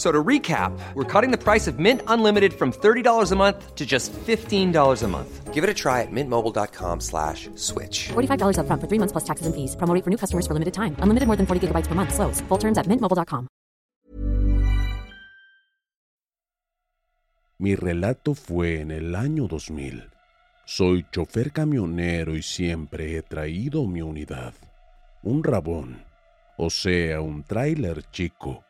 So to recap, we're cutting the price of Mint Unlimited from $30 a month to just $15 a month. Give it a try at mintmobile.com slash switch. $45 upfront for three months plus taxes and fees. Promo for new customers for limited time. Unlimited more than 40 gigabytes per month. Slows. Full terms at mintmobile.com. Mi relato fue en el año 2000. Soy chofer camionero y siempre he traído mi unidad. Un rabón, o sea, un tráiler chico.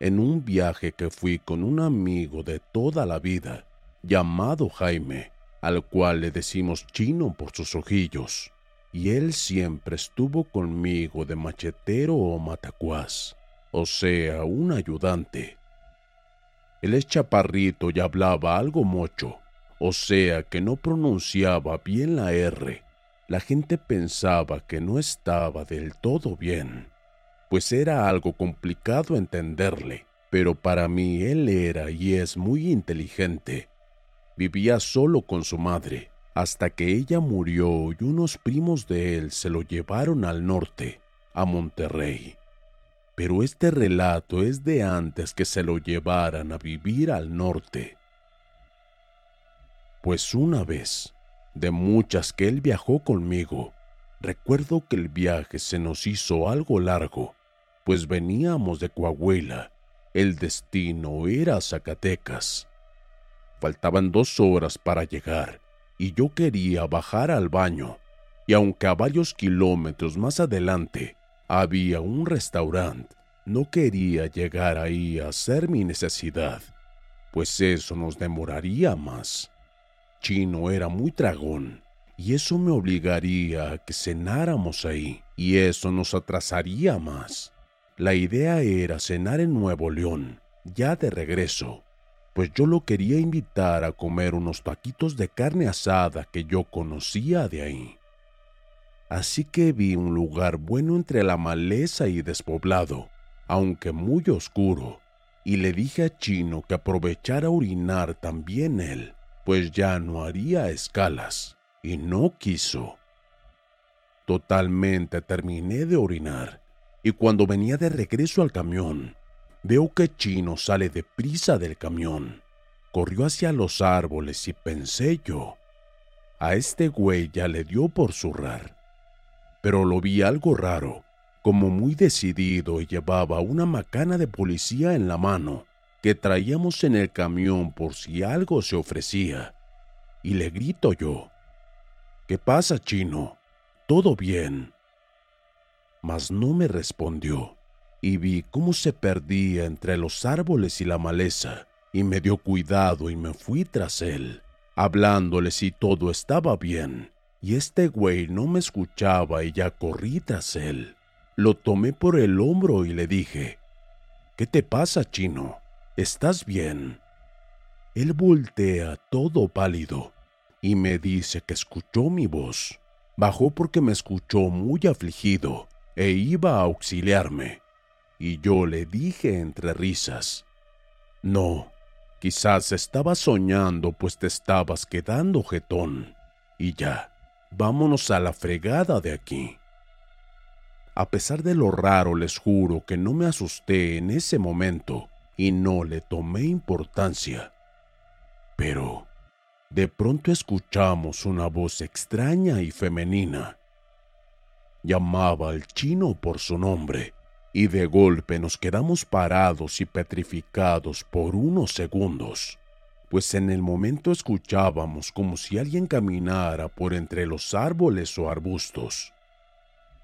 En un viaje que fui con un amigo de toda la vida, llamado Jaime, al cual le decimos chino por sus ojillos, y él siempre estuvo conmigo de machetero o matacuás, o sea, un ayudante. Él es chaparrito y hablaba algo mocho, o sea que no pronunciaba bien la R. La gente pensaba que no estaba del todo bien, pues era algo complicado entenderle, pero para mí él era y es muy inteligente. Vivía solo con su madre, hasta que ella murió y unos primos de él se lo llevaron al norte, a Monterrey. Pero este relato es de antes que se lo llevaran a vivir al norte. Pues una vez, de muchas que él viajó conmigo, recuerdo que el viaje se nos hizo algo largo, pues veníamos de Coahuila. El destino era Zacatecas. Faltaban dos horas para llegar y yo quería bajar al baño, y aunque a varios kilómetros más adelante había un restaurante, no quería llegar ahí a hacer mi necesidad, pues eso nos demoraría más. Chino era muy tragón, y eso me obligaría a que cenáramos ahí, y eso nos atrasaría más. La idea era cenar en Nuevo León, ya de regreso, pues yo lo quería invitar a comer unos taquitos de carne asada que yo conocía de ahí. Así que vi un lugar bueno entre la maleza y despoblado, aunque muy oscuro, y le dije a Chino que aprovechara a orinar también él, pues ya no haría escalas, y no quiso. Totalmente terminé de orinar, y cuando venía de regreso al camión, veo que Chino sale deprisa del camión. Corrió hacia los árboles y pensé yo, a este güey ya le dio por zurrar. Pero lo vi algo raro, como muy decidido y llevaba una macana de policía en la mano que traíamos en el camión por si algo se ofrecía. Y le grito yo, ¿qué pasa, chino? ¿Todo bien? Mas no me respondió, y vi cómo se perdía entre los árboles y la maleza, y me dio cuidado y me fui tras él, hablándole si todo estaba bien, y este güey no me escuchaba y ya corrí tras él. Lo tomé por el hombro y le dije, ¿Qué te pasa, chino? ¿Estás bien? Él voltea todo pálido y me dice que escuchó mi voz. Bajó porque me escuchó muy afligido e iba a auxiliarme. Y yo le dije entre risas, No, quizás estaba soñando pues te estabas quedando jetón. Y ya, vámonos a la fregada de aquí. A pesar de lo raro, les juro que no me asusté en ese momento y no le tomé importancia. Pero de pronto escuchamos una voz extraña y femenina. Llamaba al chino por su nombre y de golpe nos quedamos parados y petrificados por unos segundos, pues en el momento escuchábamos como si alguien caminara por entre los árboles o arbustos.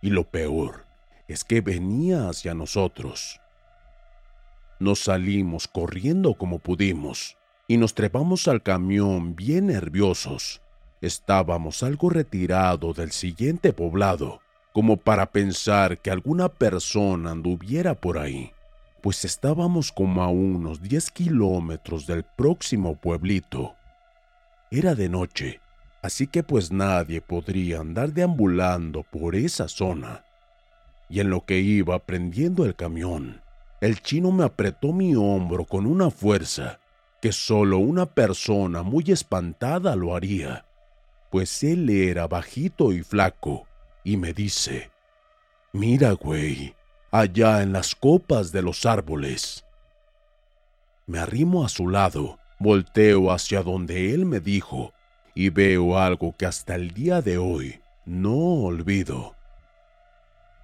Y lo peor es que venía hacia nosotros. Nos salimos corriendo como pudimos y nos trepamos al camión bien nerviosos. Estábamos algo retirado del siguiente poblado, como para pensar que alguna persona anduviera por ahí, pues estábamos como a unos 10 kilómetros del próximo pueblito. Era de noche así que pues nadie podría andar deambulando por esa zona. Y en lo que iba prendiendo el camión, el chino me apretó mi hombro con una fuerza que solo una persona muy espantada lo haría, pues él era bajito y flaco, y me dice, Mira, güey, allá en las copas de los árboles. Me arrimo a su lado, volteo hacia donde él me dijo, y veo algo que hasta el día de hoy no olvido.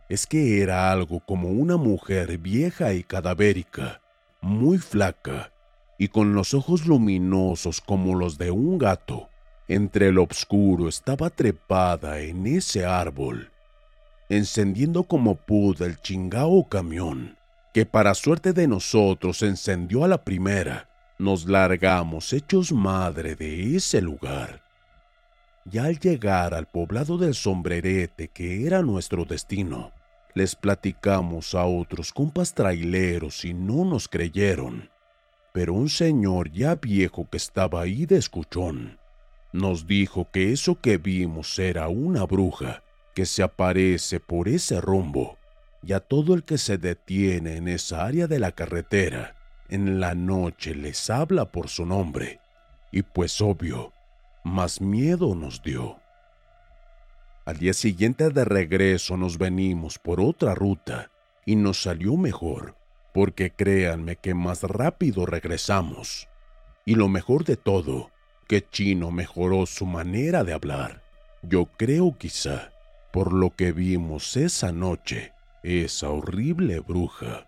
Es que era algo como una mujer vieja y cadavérica, muy flaca, y con los ojos luminosos como los de un gato. Entre el oscuro estaba trepada en ese árbol, encendiendo como pudo el chingao camión, que para suerte de nosotros encendió a la primera nos largamos hechos madre de ese lugar. Y al llegar al poblado del sombrerete, que era nuestro destino, les platicamos a otros compas traileros y no nos creyeron. Pero un señor ya viejo que estaba ahí de escuchón nos dijo que eso que vimos era una bruja que se aparece por ese rumbo y a todo el que se detiene en esa área de la carretera en la noche les habla por su nombre, y pues obvio, más miedo nos dio. Al día siguiente de regreso nos venimos por otra ruta y nos salió mejor, porque créanme que más rápido regresamos. Y lo mejor de todo, que Chino mejoró su manera de hablar. Yo creo quizá, por lo que vimos esa noche, esa horrible bruja.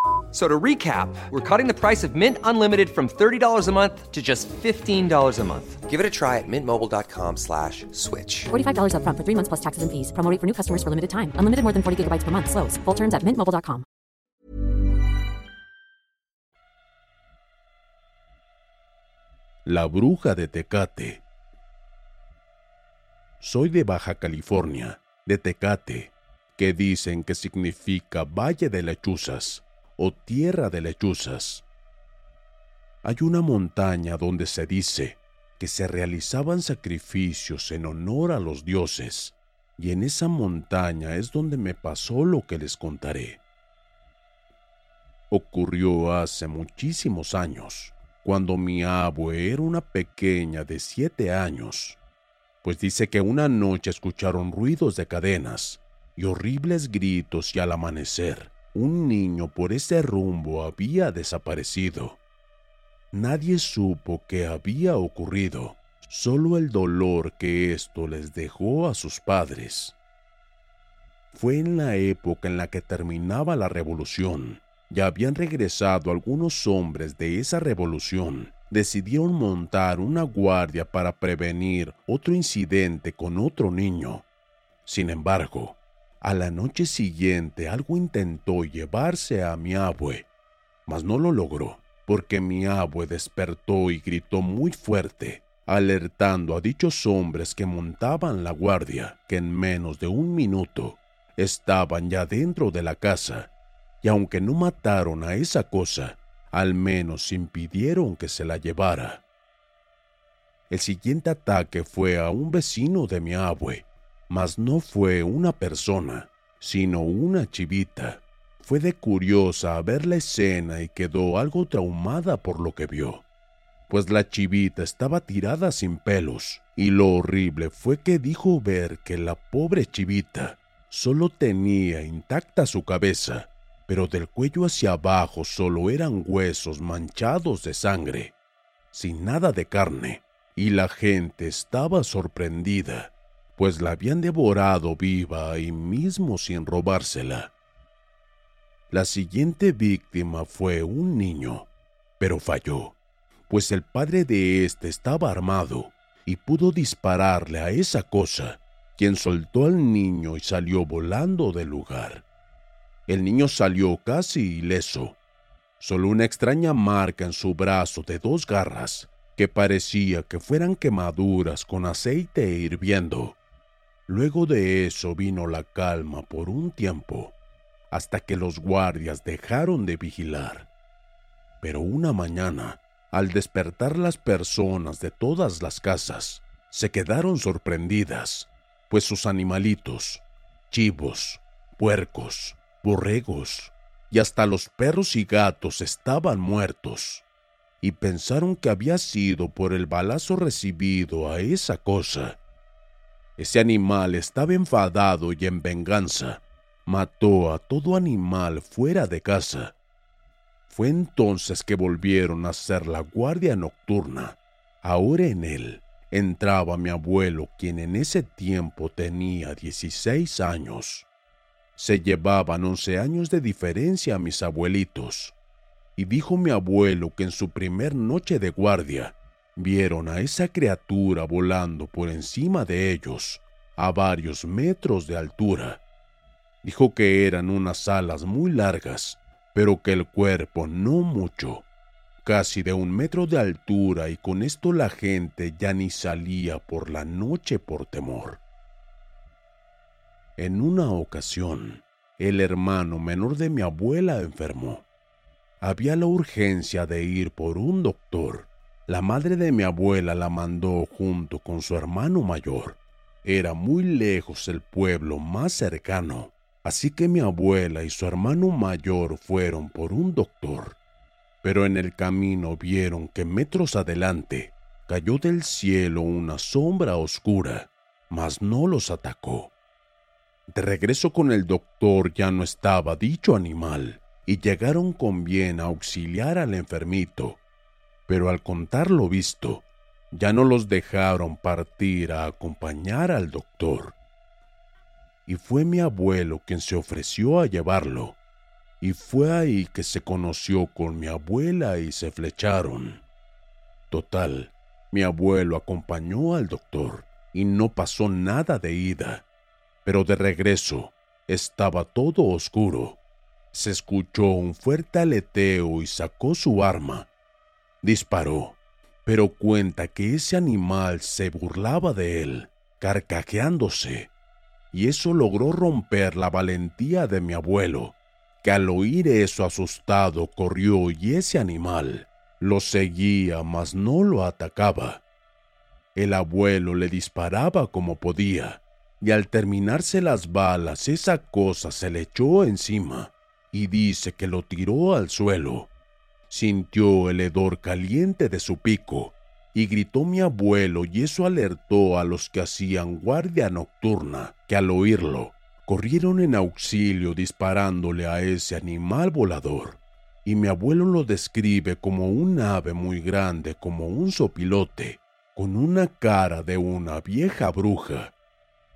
So to recap, we're cutting the price of Mint Unlimited from $30 a month to just $15 a month. Give it a try at mintmobile.com slash switch. $45 upfront for three months plus taxes and fees. Promo for new customers for limited time. Unlimited more than 40 gigabytes per month. Slows. Full terms at mintmobile.com. La bruja de Tecate. Soy de Baja California, de Tecate, que dicen que significa Valle de Lechuzas o Tierra de Lechuzas. Hay una montaña donde se dice que se realizaban sacrificios en honor a los dioses, y en esa montaña es donde me pasó lo que les contaré. Ocurrió hace muchísimos años, cuando mi abue era una pequeña de siete años, pues dice que una noche escucharon ruidos de cadenas y horribles gritos y al amanecer, un niño por ese rumbo había desaparecido. Nadie supo qué había ocurrido, solo el dolor que esto les dejó a sus padres. Fue en la época en la que terminaba la revolución. Ya habían regresado algunos hombres de esa revolución decidieron montar una guardia para prevenir otro incidente con otro niño. Sin embargo, a la noche siguiente algo intentó llevarse a mi abue, mas no lo logró, porque mi abue despertó y gritó muy fuerte, alertando a dichos hombres que montaban la guardia, que en menos de un minuto estaban ya dentro de la casa, y aunque no mataron a esa cosa, al menos impidieron que se la llevara. El siguiente ataque fue a un vecino de mi abue, mas no fue una persona, sino una chivita. Fue de curiosa a ver la escena y quedó algo traumada por lo que vio, pues la chivita estaba tirada sin pelos, y lo horrible fue que dijo ver que la pobre chivita solo tenía intacta su cabeza pero del cuello hacia abajo solo eran huesos manchados de sangre, sin nada de carne, y la gente estaba sorprendida, pues la habían devorado viva ahí mismo sin robársela. La siguiente víctima fue un niño, pero falló, pues el padre de éste estaba armado y pudo dispararle a esa cosa, quien soltó al niño y salió volando del lugar. El niño salió casi ileso, solo una extraña marca en su brazo de dos garras que parecía que fueran quemaduras con aceite hirviendo. Luego de eso vino la calma por un tiempo, hasta que los guardias dejaron de vigilar. Pero una mañana, al despertar las personas de todas las casas, se quedaron sorprendidas, pues sus animalitos, chivos, puercos, borregos y hasta los perros y gatos estaban muertos, y pensaron que había sido por el balazo recibido a esa cosa. Ese animal estaba enfadado y en venganza mató a todo animal fuera de casa. Fue entonces que volvieron a hacer la guardia nocturna. Ahora en él entraba mi abuelo, quien en ese tiempo tenía 16 años. Se llevaban once años de diferencia a mis abuelitos, y dijo mi abuelo que en su primer noche de guardia vieron a esa criatura volando por encima de ellos, a varios metros de altura. Dijo que eran unas alas muy largas, pero que el cuerpo no mucho, casi de un metro de altura y con esto la gente ya ni salía por la noche por temor. En una ocasión, el hermano menor de mi abuela enfermó. Había la urgencia de ir por un doctor. La madre de mi abuela la mandó junto con su hermano mayor. Era muy lejos el pueblo más cercano, así que mi abuela y su hermano mayor fueron por un doctor. Pero en el camino vieron que metros adelante cayó del cielo una sombra oscura, mas no los atacó. De regreso con el doctor ya no estaba dicho animal y llegaron con bien a auxiliar al enfermito, pero al contar lo visto, ya no los dejaron partir a acompañar al doctor. Y fue mi abuelo quien se ofreció a llevarlo, y fue ahí que se conoció con mi abuela y se flecharon. Total, mi abuelo acompañó al doctor y no pasó nada de ida pero de regreso estaba todo oscuro. Se escuchó un fuerte aleteo y sacó su arma. Disparó, pero cuenta que ese animal se burlaba de él, carcajeándose, y eso logró romper la valentía de mi abuelo, que al oír eso asustado corrió y ese animal lo seguía, mas no lo atacaba. El abuelo le disparaba como podía, y al terminarse las balas esa cosa se le echó encima y dice que lo tiró al suelo. Sintió el hedor caliente de su pico y gritó mi abuelo y eso alertó a los que hacían guardia nocturna, que al oírlo corrieron en auxilio disparándole a ese animal volador. Y mi abuelo lo describe como un ave muy grande como un sopilote, con una cara de una vieja bruja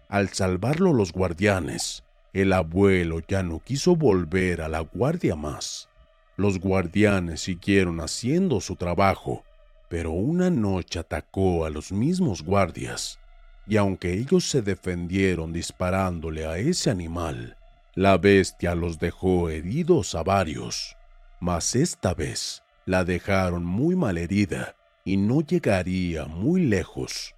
al salvarlo los guardianes, el abuelo ya no quiso volver a la guardia más. Los guardianes siguieron haciendo su trabajo, Pero una noche atacó a los mismos guardias, y aunque ellos se defendieron disparándole a ese animal, la bestia los dejó heridos a varios. Mas esta vez la dejaron muy mal herida y no llegaría muy lejos.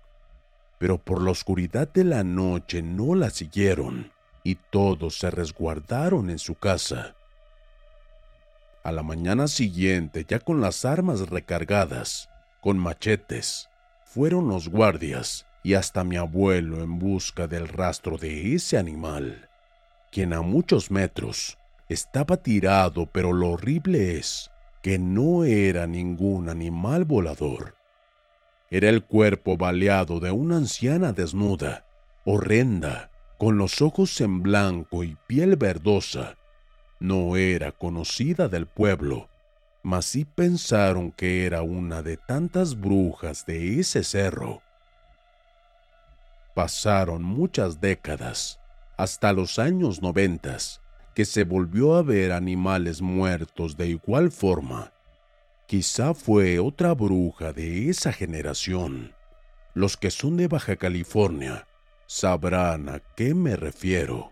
Pero por la oscuridad de la noche no la siguieron y todos se resguardaron en su casa. A la mañana siguiente, ya con las armas recargadas, con machetes, fueron los guardias y hasta mi abuelo en busca del rastro de ese animal, quien a muchos metros estaba tirado, pero lo horrible es que no era ningún animal volador. Era el cuerpo baleado de una anciana desnuda, horrenda, con los ojos en blanco y piel verdosa. No era conocida del pueblo, mas sí pensaron que era una de tantas brujas de ese cerro. Pasaron muchas décadas, hasta los años noventas, que se volvió a ver animales muertos de igual forma. Quizá fue otra bruja de esa generación. Los que son de Baja California sabrán a qué me refiero.